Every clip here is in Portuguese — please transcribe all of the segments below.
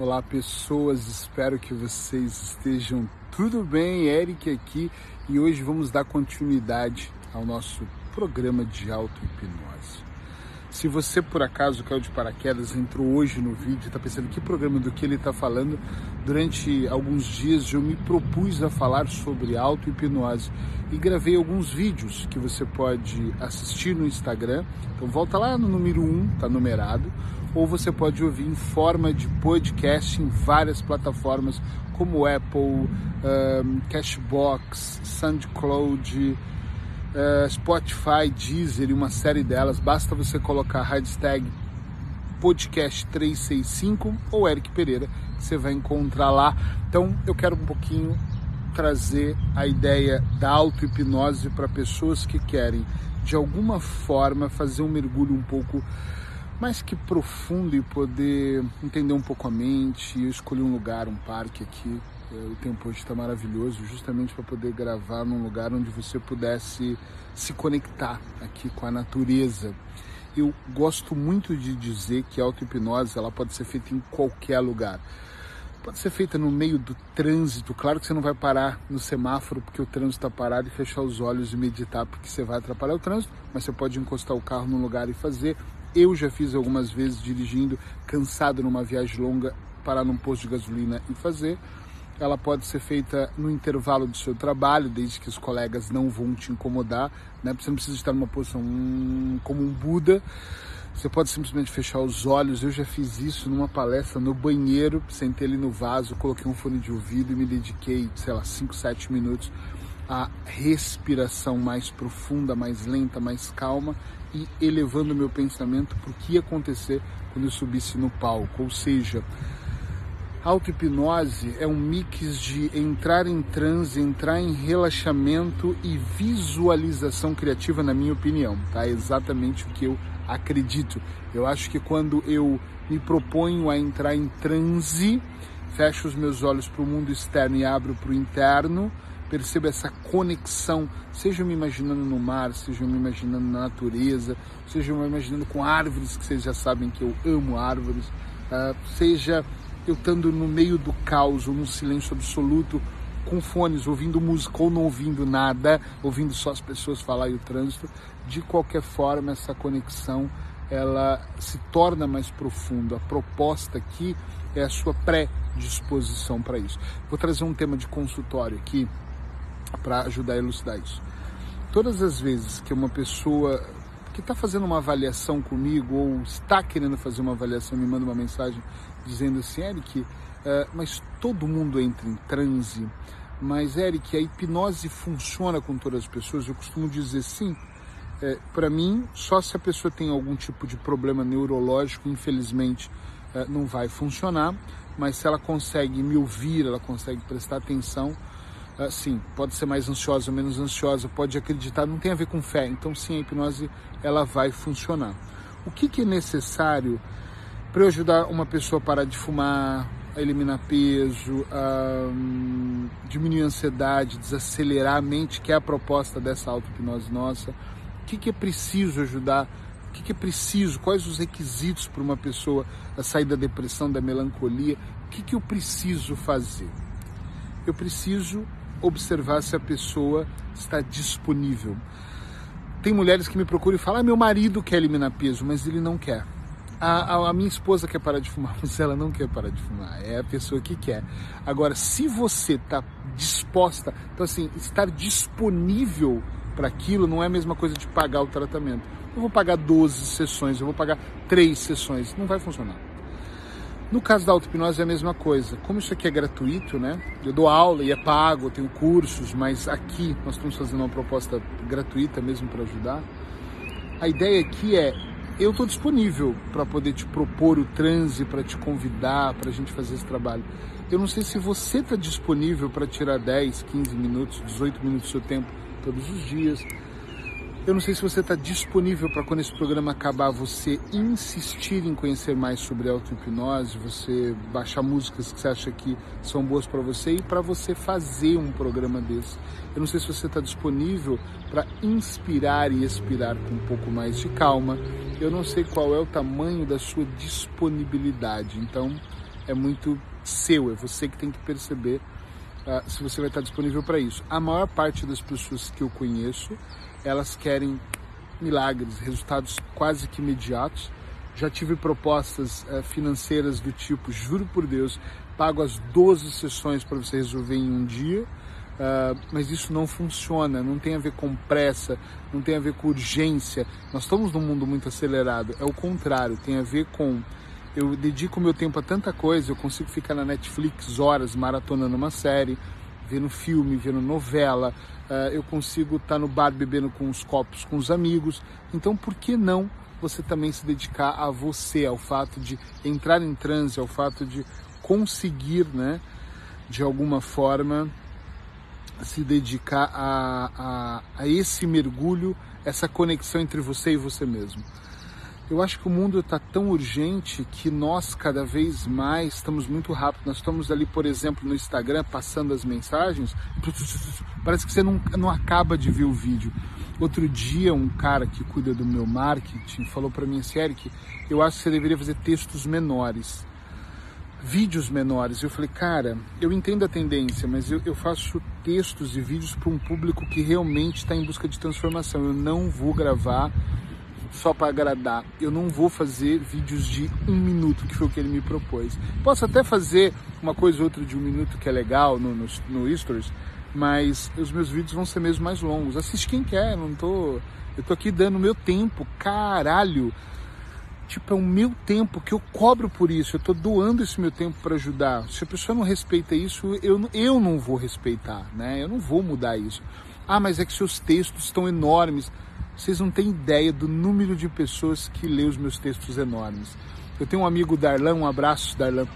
Olá pessoas, espero que vocês estejam tudo bem. Eric aqui e hoje vamos dar continuidade ao nosso programa de auto-hipnose. Se você por acaso caiu de paraquedas, entrou hoje no vídeo, está pensando que programa do que ele está falando, durante alguns dias eu me propus a falar sobre auto-hipnose e gravei alguns vídeos que você pode assistir no Instagram. Então volta lá no número 1, está numerado ou você pode ouvir em forma de podcast em várias plataformas como Apple, um, Cashbox, SoundCloud, uh, Spotify, Deezer e uma série delas. Basta você colocar a hashtag podcast 365 ou Eric Pereira, que você vai encontrar lá. Então eu quero um pouquinho trazer a ideia da auto-hipnose para pessoas que querem de alguma forma fazer um mergulho um pouco mais que profundo e poder entender um pouco a mente. Eu escolhi um lugar, um parque aqui. É, o tempo hoje está maravilhoso, justamente para poder gravar num lugar onde você pudesse se conectar aqui com a natureza. Eu gosto muito de dizer que a auto-hipnose ela pode ser feita em qualquer lugar. Pode ser feita no meio do trânsito. Claro que você não vai parar no semáforo porque o trânsito está parado e fechar os olhos e meditar porque você vai atrapalhar o trânsito, mas você pode encostar o carro num lugar e fazer eu já fiz algumas vezes dirigindo, cansado numa viagem longa, parar num posto de gasolina e fazer. Ela pode ser feita no intervalo do seu trabalho, desde que os colegas não vão te incomodar. Né? Você não precisa estar numa posição hum, como um Buda. Você pode simplesmente fechar os olhos. Eu já fiz isso numa palestra no banheiro, sentei ali no vaso, coloquei um fone de ouvido e me dediquei, sei lá, 5, 7 minutos a respiração mais profunda, mais lenta, mais calma e elevando meu pensamento para o que ia acontecer quando eu subisse no palco. Ou seja, auto-hipnose é um mix de entrar em transe, entrar em relaxamento e visualização criativa, na minha opinião. Tá? É exatamente o que eu acredito. Eu acho que quando eu me proponho a entrar em transe, fecho os meus olhos para o mundo externo e abro para o interno, perceba essa conexão, seja me imaginando no mar, seja me imaginando na natureza, seja me imaginando com árvores, que vocês já sabem que eu amo árvores, uh, seja eu estando no meio do caos ou num silêncio absoluto, com fones, ouvindo música ou não ouvindo nada, ouvindo só as pessoas falar e o trânsito, de qualquer forma essa conexão ela se torna mais profunda. A proposta aqui é a sua pré-disposição para isso. Vou trazer um tema de consultório aqui para ajudar a elucidar isso. Todas as vezes que uma pessoa que está fazendo uma avaliação comigo ou está querendo fazer uma avaliação me manda uma mensagem dizendo assim, Eric, uh, mas todo mundo entra em transe, mas Eric, a hipnose funciona com todas as pessoas? Eu costumo dizer sim. É, para mim, só se a pessoa tem algum tipo de problema neurológico, infelizmente, é, não vai funcionar. Mas se ela consegue me ouvir, ela consegue prestar atenção, ah, sim, pode ser mais ansiosa ou menos ansiosa, pode acreditar, não tem a ver com fé. Então, sim, a hipnose ela vai funcionar. O que, que é necessário para ajudar uma pessoa a parar de fumar, a eliminar peso, a um, diminuir a ansiedade, desacelerar a mente, que é a proposta dessa auto-hipnose nossa? O que, que é preciso ajudar? O que, que é preciso? Quais os requisitos para uma pessoa sair da depressão, da melancolia? O que, que eu preciso fazer? Eu preciso observar se a pessoa está disponível. Tem mulheres que me procuram e falam: ah, meu marido quer eliminar peso, mas ele não quer. A, a, a, minha esposa quer parar de fumar, mas ela não quer parar de fumar. É a pessoa que quer. Agora, se você está disposta, então assim, estar disponível para aquilo não é a mesma coisa de pagar o tratamento. Eu vou pagar 12 sessões, eu vou pagar 3 sessões. Não vai funcionar. No caso da auto-hipnose é a mesma coisa. Como isso aqui é gratuito, né? Eu dou aula e é pago, tenho cursos, mas aqui nós estamos fazendo uma proposta gratuita mesmo para ajudar. A ideia aqui é eu estou disponível para poder te propor o transe, para te convidar, para a gente fazer esse trabalho. Eu não sei se você está disponível para tirar 10, 15 minutos, 18 minutos do seu tempo todos os dias eu não sei se você está disponível para quando esse programa acabar você insistir em conhecer mais sobre auto-hipnose, você baixar músicas que você acha que são boas para você e para você fazer um programa desse. Eu não sei se você está disponível para inspirar e expirar com um pouco mais de calma. Eu não sei qual é o tamanho da sua disponibilidade. Então, é muito seu, é você que tem que perceber uh, se você vai estar disponível para isso. A maior parte das pessoas que eu conheço, elas querem milagres, resultados quase que imediatos. Já tive propostas uh, financeiras do tipo, juro por Deus, pago as 12 sessões para você resolver em um dia. Uh, mas isso não funciona, não tem a ver com pressa, não tem a ver com urgência. Nós estamos num mundo muito acelerado, é o contrário, tem a ver com eu dedico meu tempo a tanta coisa, eu consigo ficar na Netflix horas maratonando uma série, vendo filme, vendo novela, uh, eu consigo estar tá no bar bebendo com os copos com os amigos. Então, por que não você também se dedicar a você, ao fato de entrar em transe, ao fato de conseguir, né, de alguma forma, se dedicar a, a, a esse mergulho, essa conexão entre você e você mesmo. Eu acho que o mundo está tão urgente que nós cada vez mais estamos muito rápido. Nós estamos ali, por exemplo, no Instagram passando as mensagens, parece que você não, não acaba de ver o vídeo. Outro dia, um cara que cuida do meu marketing falou para mim assim, Eric, eu acho que você deveria fazer textos menores, vídeos menores. Eu falei, cara, eu entendo a tendência, mas eu, eu faço textos e vídeos para um público que realmente está em busca de transformação. Eu não vou gravar só para agradar. Eu não vou fazer vídeos de um minuto, que foi o que ele me propôs. Posso até fazer uma coisa ou outra de um minuto que é legal no, no, no Stories, mas os meus vídeos vão ser mesmo mais longos. Assiste quem quer, não tô. Eu tô aqui dando meu tempo, caralho. Tipo, é o meu tempo que eu cobro por isso. Eu tô doando esse meu tempo para ajudar. Se a pessoa não respeita isso, eu, eu não vou respeitar, né? Eu não vou mudar isso. Ah, mas é que seus textos estão enormes. Vocês não têm ideia do número de pessoas que lê os meus textos enormes. Eu tenho um amigo Darlan, um abraço Darlan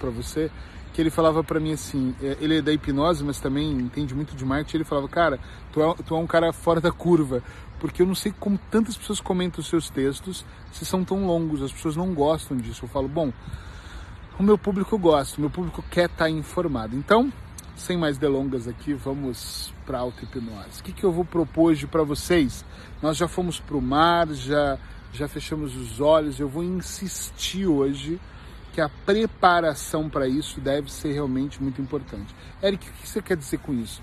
para você, que ele falava para mim assim, é, ele é da hipnose, mas também entende muito de marketing, ele falava, cara, tu é, tu é um cara fora da curva, porque eu não sei como tantas pessoas comentam os seus textos se são tão longos, as pessoas não gostam disso. Eu falo, bom, o meu público gosta, o meu público quer estar tá informado. Então, sem mais delongas aqui, vamos para auto-hipnose. O que, que eu vou propor hoje para vocês? Nós já fomos para o mar, já, já fechamos os olhos, eu vou insistir hoje que a preparação para isso deve ser realmente muito importante. Eric, o que você quer dizer com isso?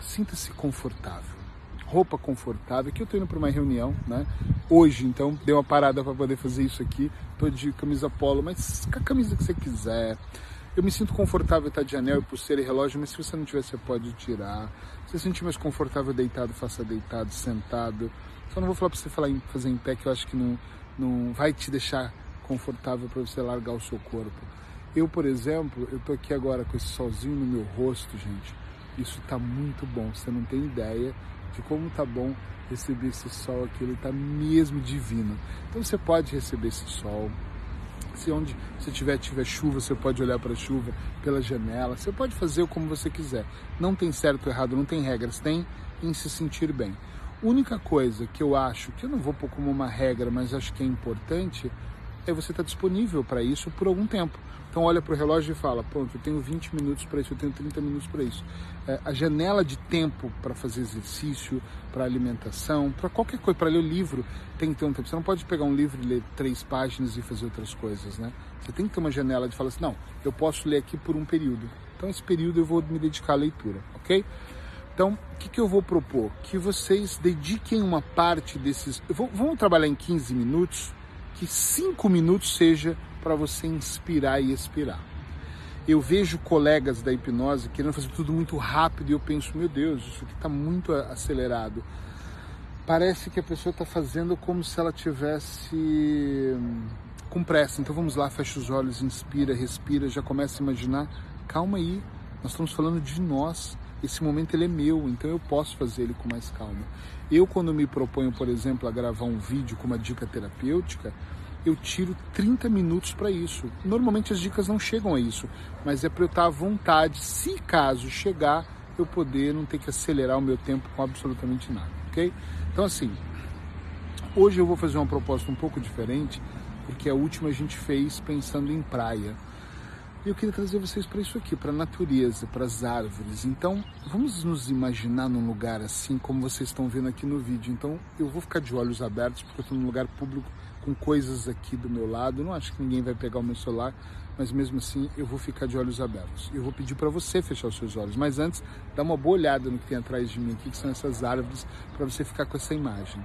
Sinta-se confortável. Roupa confortável. Aqui eu estou indo para uma reunião, né? Hoje, então, dei uma parada para poder fazer isso aqui. Estou de camisa polo, mas com a camisa que você quiser eu me sinto confortável estar de anel e pulseira e relógio, mas se você não tiver, você pode tirar. Se você se sentir mais confortável deitado, faça deitado, sentado. Só não vou falar para você falar em, fazer em pé, que eu acho que não, não vai te deixar confortável para você largar o seu corpo. Eu, por exemplo, eu tô aqui agora com esse solzinho no meu rosto, gente. Isso tá muito bom. Você não tem ideia de como tá bom receber esse sol aqui. Ele tá mesmo divino. Então você pode receber esse sol se onde você tiver, tiver chuva, você pode olhar para a chuva pela janela. Você pode fazer como você quiser. Não tem certo ou errado, não tem regras. Tem em se sentir bem. Única coisa que eu acho, que eu não vou pôr como uma regra, mas acho que é importante, é você estar disponível para isso por algum tempo. Então olha para o relógio e fala, pronto, eu tenho 20 minutos para isso, eu tenho 30 minutos para isso. É, a janela de tempo para fazer exercício, para alimentação, para qualquer coisa, para ler o livro, tem que ter um tempo. Você não pode pegar um livro e ler três páginas e fazer outras coisas, né? Você tem que ter uma janela de falar assim, não, eu posso ler aqui por um período. Então esse período eu vou me dedicar à leitura, ok? Então, o que, que eu vou propor? Que vocês dediquem uma parte desses. Vamos trabalhar em 15 minutos, que 5 minutos seja para você inspirar e expirar. Eu vejo colegas da hipnose querendo fazer tudo muito rápido e eu penso, meu Deus, isso aqui está muito acelerado. Parece que a pessoa está fazendo como se ela tivesse hum, com pressa. Então vamos lá, fecha os olhos, inspira, respira, já começa a imaginar. Calma aí, nós estamos falando de nós. Esse momento ele é meu, então eu posso fazer ele com mais calma. Eu quando me proponho, por exemplo, a gravar um vídeo com uma dica terapêutica, eu tiro 30 minutos para isso. Normalmente as dicas não chegam a isso, mas é para eu estar à vontade, se caso chegar, eu poder não ter que acelerar o meu tempo com absolutamente nada, ok? Então assim, hoje eu vou fazer uma proposta um pouco diferente, porque a última a gente fez pensando em praia. E eu queria trazer vocês para isso aqui, para a natureza, para as árvores. Então, vamos nos imaginar num lugar assim, como vocês estão vendo aqui no vídeo. Então, eu vou ficar de olhos abertos, porque eu estou num lugar público com coisas aqui do meu lado. Não acho que ninguém vai pegar o meu celular, mas mesmo assim eu vou ficar de olhos abertos. Eu vou pedir para você fechar os seus olhos, mas antes dá uma boa olhada no que tem atrás de mim aqui, que são essas árvores, para você ficar com essa imagem.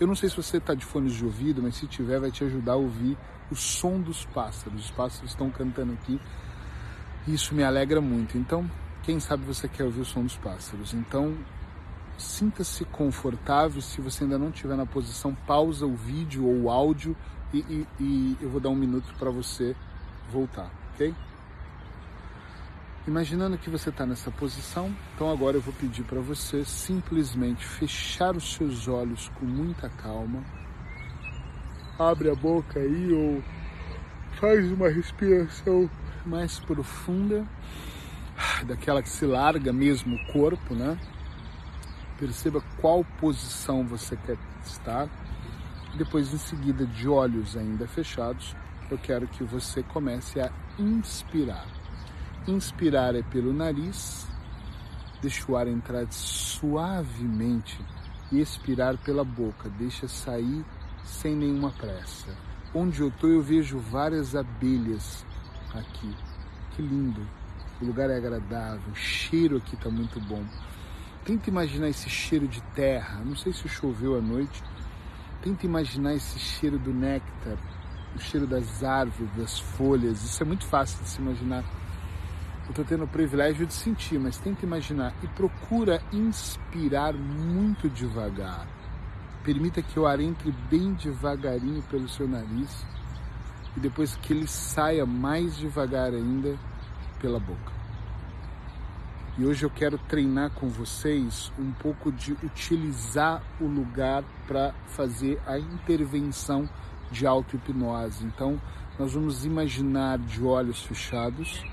Eu não sei se você está de fones de ouvido, mas se tiver vai te ajudar a ouvir o som dos pássaros. Os pássaros estão cantando aqui. Isso me alegra muito. Então, quem sabe você quer ouvir o som dos pássaros. Então, sinta-se confortável. Se você ainda não estiver na posição, pausa o vídeo ou o áudio e, e, e eu vou dar um minuto para você voltar, ok? Imaginando que você está nessa posição, então agora eu vou pedir para você simplesmente fechar os seus olhos com muita calma. Abre a boca aí ou faz uma respiração mais profunda, daquela que se larga mesmo o corpo, né? Perceba qual posição você quer estar. Depois, em seguida, de olhos ainda fechados, eu quero que você comece a inspirar. Inspirar é pelo nariz, deixa o ar entrar suavemente e expirar pela boca, deixa sair sem nenhuma pressa. Onde eu estou, eu vejo várias abelhas aqui. Que lindo! O lugar é agradável, o cheiro aqui está muito bom. Tenta imaginar esse cheiro de terra. Não sei se choveu à noite. Tenta imaginar esse cheiro do néctar, o cheiro das árvores, das folhas. Isso é muito fácil de se imaginar. Eu estou tendo o privilégio de sentir, mas tenta imaginar e procura inspirar muito devagar. Permita que o ar entre bem devagarinho pelo seu nariz e depois que ele saia mais devagar ainda pela boca. E hoje eu quero treinar com vocês um pouco de utilizar o lugar para fazer a intervenção de auto-hipnose. Então, nós vamos imaginar de olhos fechados,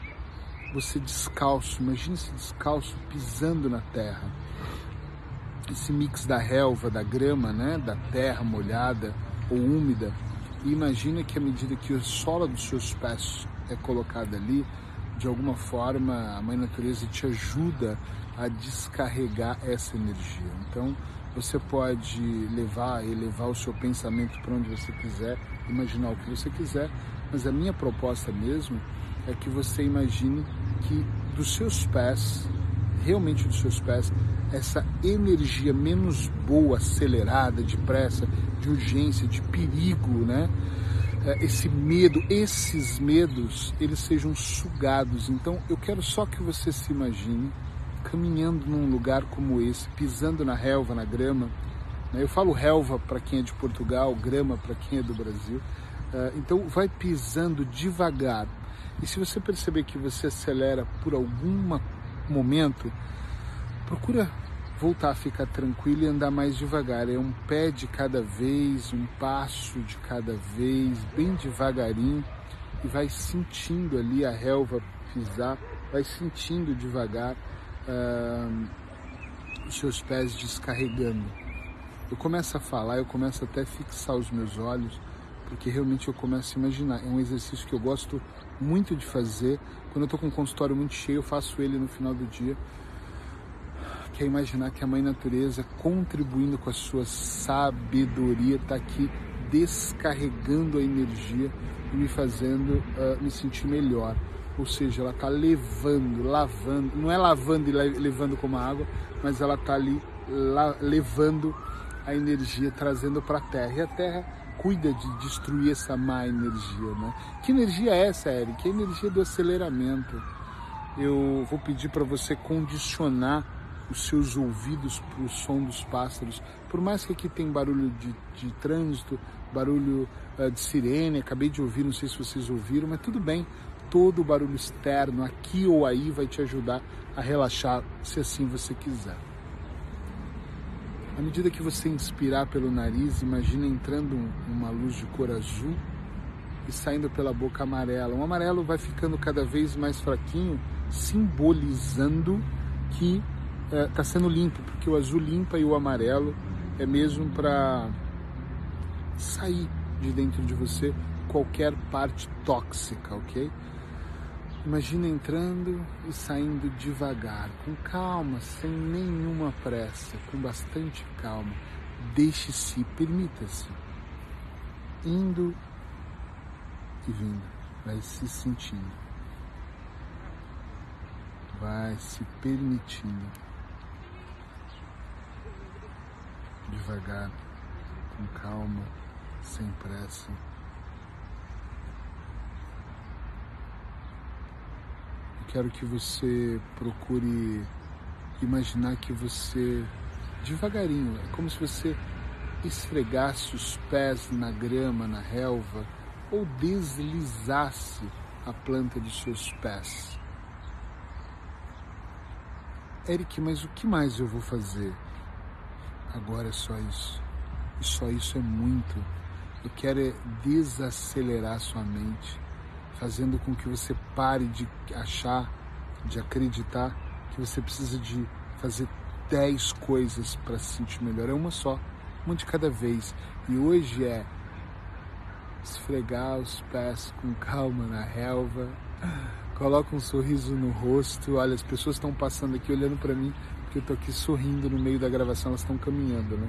você descalço, imagine-se descalço pisando na terra. Esse mix da relva, da grama, né, da terra molhada ou úmida. E imagine que à medida que a sola dos seus pés é colocada ali, de alguma forma a Mãe Natureza te ajuda a descarregar essa energia. Então, você pode levar, elevar o seu pensamento para onde você quiser, imaginar o que você quiser, mas a minha proposta mesmo é que você imagine que dos seus pés, realmente dos seus pés, essa energia menos boa, acelerada, depressa, de urgência, de perigo, né? É, esse medo, esses medos, eles sejam sugados. Então, eu quero só que você se imagine caminhando num lugar como esse, pisando na relva, na grama. Né? Eu falo relva para quem é de Portugal, grama para quem é do Brasil. É, então, vai pisando devagar. E se você perceber que você acelera por algum momento, procura voltar a ficar tranquilo e andar mais devagar. É um pé de cada vez, um passo de cada vez, bem devagarinho, e vai sentindo ali a relva pisar, vai sentindo devagar uh, os seus pés descarregando. Eu começo a falar, eu começo até a fixar os meus olhos, porque realmente eu começo a imaginar. É um exercício que eu gosto muito de fazer. Quando eu estou com um consultório muito cheio, eu faço ele no final do dia quer imaginar que a Mãe Natureza, contribuindo com a sua sabedoria, está aqui descarregando a energia e me fazendo uh, me sentir melhor. Ou seja, ela está levando, lavando, não é lavando e levando como água, mas ela está ali levando a energia, trazendo para a Terra. E a Terra cuida de destruir essa má energia, né? Que energia é essa, Eric? Que energia do aceleramento. Eu vou pedir para você condicionar os seus ouvidos para o som dos pássaros. Por mais que aqui tem barulho de, de trânsito, barulho uh, de sirene, acabei de ouvir, não sei se vocês ouviram, mas tudo bem. Todo o barulho externo, aqui ou aí, vai te ajudar a relaxar, se assim você quiser. À medida que você inspirar pelo nariz, imagina entrando uma luz de cor azul e saindo pela boca amarela. O amarelo vai ficando cada vez mais fraquinho, simbolizando que está é, tá sendo limpo, porque o azul limpa e o amarelo é mesmo para sair de dentro de você qualquer parte tóxica, ok? Imagina entrando e saindo devagar, com calma, sem nenhuma pressa, com bastante calma. Deixe-se, permita-se. indo e vindo, vai se sentindo, vai se permitindo, devagar, com calma, sem pressa. Quero que você procure imaginar que você devagarinho, é como se você esfregasse os pés na grama, na relva, ou deslizasse a planta de seus pés. Eric, mas o que mais eu vou fazer? Agora é só isso. E só isso é muito. Eu quero é desacelerar sua mente, fazendo com que você pare de achar, de acreditar que você precisa de fazer dez coisas para se sentir melhor. É uma só, uma de cada vez. E hoje é esfregar os pés com calma na relva, coloca um sorriso no rosto. Olha, as pessoas estão passando aqui olhando para mim, porque eu tô aqui sorrindo no meio da gravação, elas estão caminhando, né?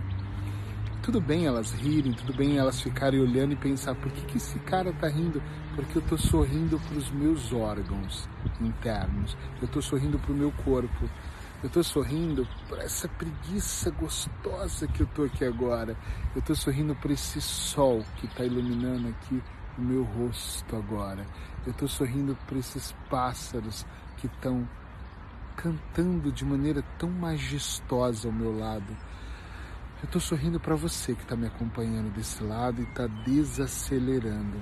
Tudo bem elas rirem, tudo bem elas ficarem olhando e pensar por que, que esse cara tá rindo? Porque eu tô sorrindo para os meus órgãos internos, eu tô sorrindo para o meu corpo, eu tô sorrindo por essa preguiça gostosa que eu tô aqui agora. Eu tô sorrindo por esse sol que está iluminando aqui o meu rosto agora. Eu tô sorrindo por esses pássaros que estão cantando de maneira tão majestosa ao meu lado. Eu tô sorrindo para você que está me acompanhando desse lado e está desacelerando.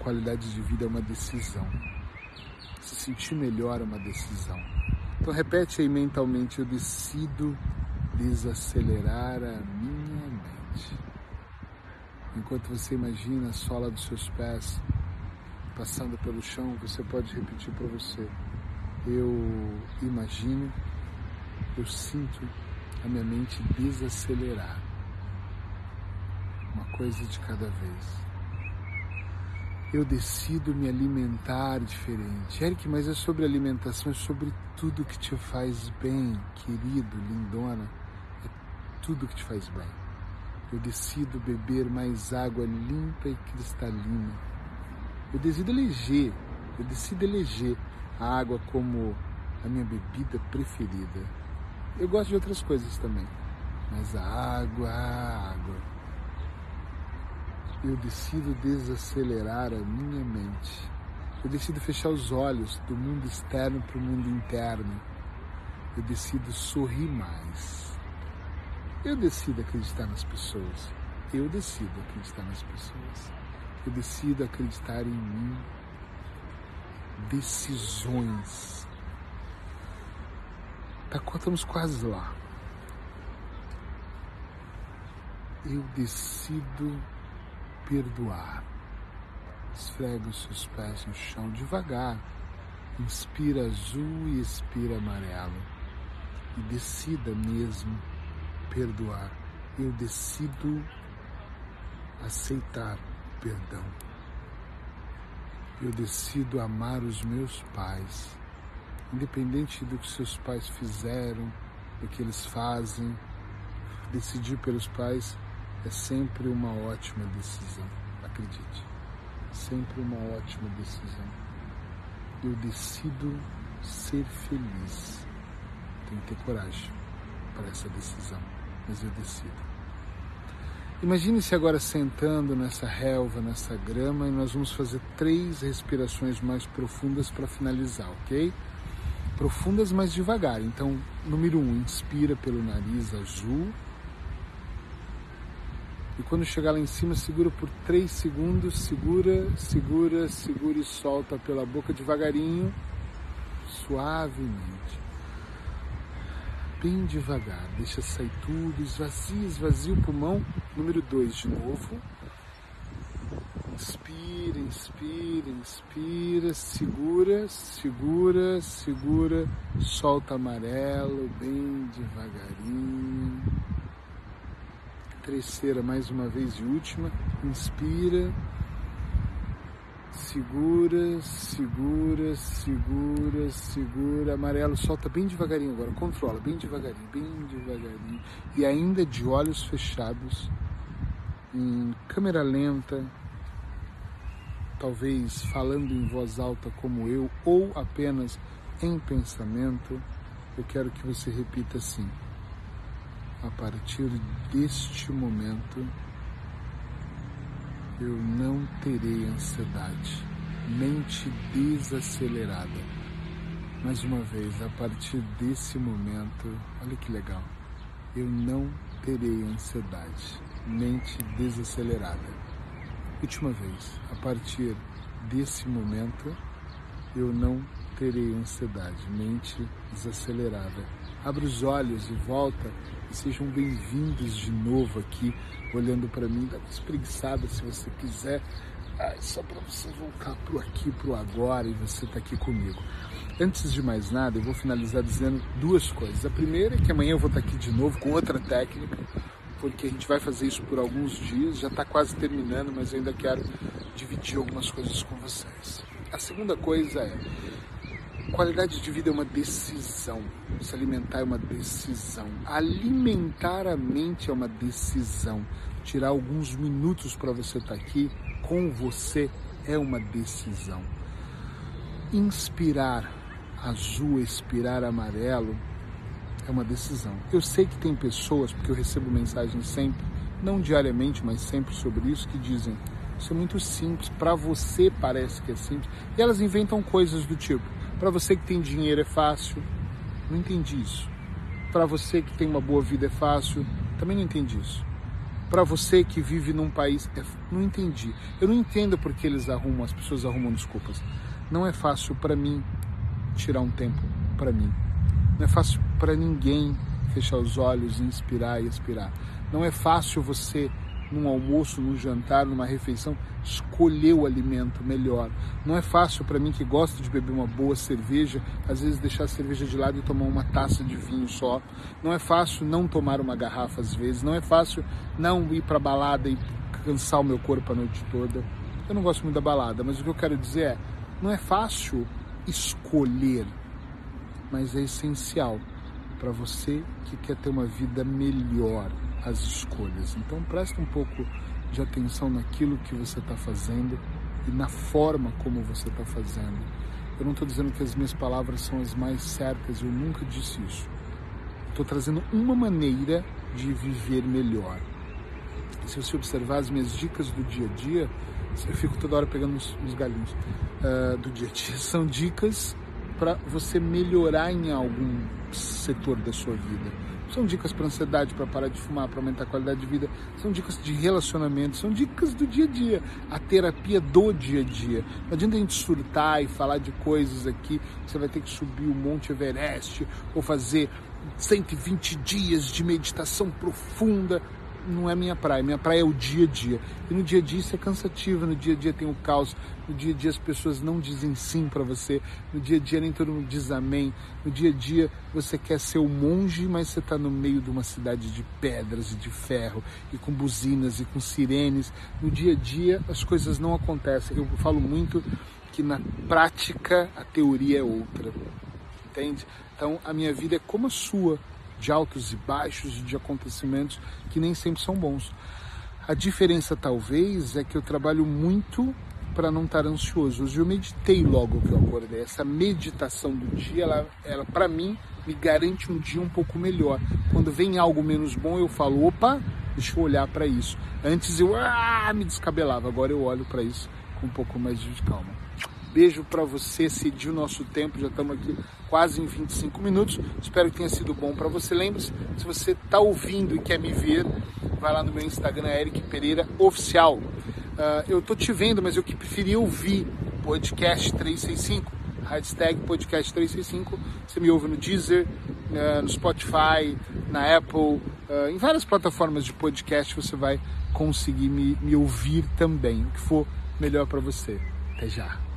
Qualidade de vida é uma decisão. Se sentir melhor é uma decisão. Então repete aí mentalmente, eu decido desacelerar a minha mente. Enquanto você imagina a sola dos seus pés passando pelo chão, você pode repetir para você. Eu imagino, eu sinto a minha mente desacelerar. Uma coisa de cada vez eu decido me alimentar diferente. Eric, mas é sobre alimentação, é sobre tudo que te faz bem, querido, lindona. É tudo que te faz bem. Eu decido beber mais água limpa e cristalina. Eu decido eleger, eu decido eleger a água como a minha bebida preferida. Eu gosto de outras coisas também, mas a água, a água eu decido desacelerar a minha mente. Eu decido fechar os olhos do mundo externo para o mundo interno. Eu decido sorrir mais. Eu decido acreditar nas pessoas. Eu decido acreditar nas pessoas. Eu decido acreditar em mim. Decisões. Tá, estamos quase lá. Eu decido perdoar. Esfrega os seus pés no chão devagar. Inspira azul e expira amarelo. E decida mesmo perdoar. Eu decido aceitar o perdão. Eu decido amar os meus pais, independente do que seus pais fizeram, do que eles fazem. Decidir pelos pais é sempre uma ótima decisão, acredite. Sempre uma ótima decisão. Eu decido ser feliz. Tenho que ter coragem para essa decisão, mas eu decido. Imagine-se agora sentando nessa relva, nessa grama, e nós vamos fazer três respirações mais profundas para finalizar, ok? Profundas, mas devagar. Então, número um, inspira pelo nariz azul. E quando chegar lá em cima, segura por 3 segundos, segura, segura, segura e solta pela boca devagarinho, suavemente. Bem devagar, deixa sair tudo, esvazia, esvazia o pulmão. Número 2 de novo. Inspira, inspira, segura, segura, segura, solta amarelo, bem devagarinho terceira, mais uma vez e última. Inspira, segura, segura, segura, segura. Amarelo, solta bem devagarinho agora, controla, bem devagarinho, bem devagarinho. E ainda de olhos fechados, em câmera lenta, talvez falando em voz alta como eu, ou apenas em pensamento, eu quero que você repita assim: a partir deste momento, eu não terei ansiedade, mente desacelerada. Mais uma vez, a partir desse momento, olha que legal, eu não terei ansiedade, mente desacelerada. Última vez, a partir desse momento, eu não terei ansiedade, mente desacelerada. Abra os olhos e volta e sejam bem-vindos de novo aqui, olhando para mim. Dá uma espreguiçada se você quiser, só para você voltar pro aqui, pro agora e você tá aqui comigo. Antes de mais nada, eu vou finalizar dizendo duas coisas. A primeira é que amanhã eu vou estar aqui de novo com outra técnica, porque a gente vai fazer isso por alguns dias, já está quase terminando, mas eu ainda quero dividir algumas coisas com vocês. A segunda coisa é Qualidade de vida é uma decisão. Se alimentar é uma decisão. Alimentar a mente é uma decisão. Tirar alguns minutos para você estar tá aqui com você é uma decisão. Inspirar azul, expirar amarelo é uma decisão. Eu sei que tem pessoas, porque eu recebo mensagens sempre, não diariamente, mas sempre sobre isso, que dizem: Isso é muito simples, para você parece que é simples. E elas inventam coisas do tipo para você que tem dinheiro é fácil. Não entendi isso. Para você que tem uma boa vida é fácil. Também não entendi isso. Para você que vive num país, é... não entendi. Eu não entendo porque eles arrumam, as pessoas arrumam desculpas. Não é fácil para mim tirar um tempo para mim. Não é fácil para ninguém fechar os olhos, inspirar e expirar. Não é fácil você num almoço, num jantar, numa refeição, escolher o alimento melhor. Não é fácil para mim que gosto de beber uma boa cerveja, às vezes deixar a cerveja de lado e tomar uma taça de vinho só. Não é fácil não tomar uma garrafa às vezes. Não é fácil não ir para balada e cansar o meu corpo a noite toda. Eu não gosto muito da balada, mas o que eu quero dizer é, não é fácil escolher, mas é essencial para você que quer ter uma vida melhor as escolhas. Então preste um pouco de atenção naquilo que você está fazendo e na forma como você está fazendo. Eu não estou dizendo que as minhas palavras são as mais certas, eu nunca disse isso. Estou trazendo uma maneira de viver melhor. Se você observar as minhas dicas do dia a dia, eu fico toda hora pegando os galinhos uh, do dia a dia. São dicas para você melhorar em algum setor da sua vida são dicas para ansiedade, para parar de fumar, para aumentar a qualidade de vida. São dicas de relacionamento, são dicas do dia a dia. A terapia do dia a dia. Não adianta a gente surtar e falar de coisas aqui. Você vai ter que subir o Monte Everest ou fazer 120 dias de meditação profunda não é minha praia. Minha praia é o dia a dia. E no dia a dia isso é cansativo, no dia a dia tem o caos, no dia a dia as pessoas não dizem sim para você, no dia a dia nem todo mundo diz amém, no dia a dia você quer ser o monge, mas você está no meio de uma cidade de pedras e de ferro, e com buzinas e com sirenes. No dia a dia as coisas não acontecem. Eu falo muito que na prática a teoria é outra. Entende? Então a minha vida é como a sua de altos e baixos, de acontecimentos que nem sempre são bons. A diferença talvez é que eu trabalho muito para não estar ansioso. Hoje eu meditei logo que eu acordei. Essa meditação do dia, ela, ela para mim me garante um dia um pouco melhor. Quando vem algo menos bom, eu falo, opa, deixa eu olhar para isso. Antes eu ah, me descabelava, agora eu olho para isso com um pouco mais de calma. Beijo para você, cedi o nosso tempo, já estamos aqui quase em 25 minutos. Espero que tenha sido bom para você. Lembre-se, se você está ouvindo e quer me ver, vai lá no meu Instagram, Eric Pereira Oficial. Uh, eu tô te vendo, mas eu que preferi ouvir podcast 365, hashtag podcast 365. Você me ouve no Deezer, uh, no Spotify, na Apple, uh, em várias plataformas de podcast você vai conseguir me, me ouvir também, o que for melhor para você. Até já.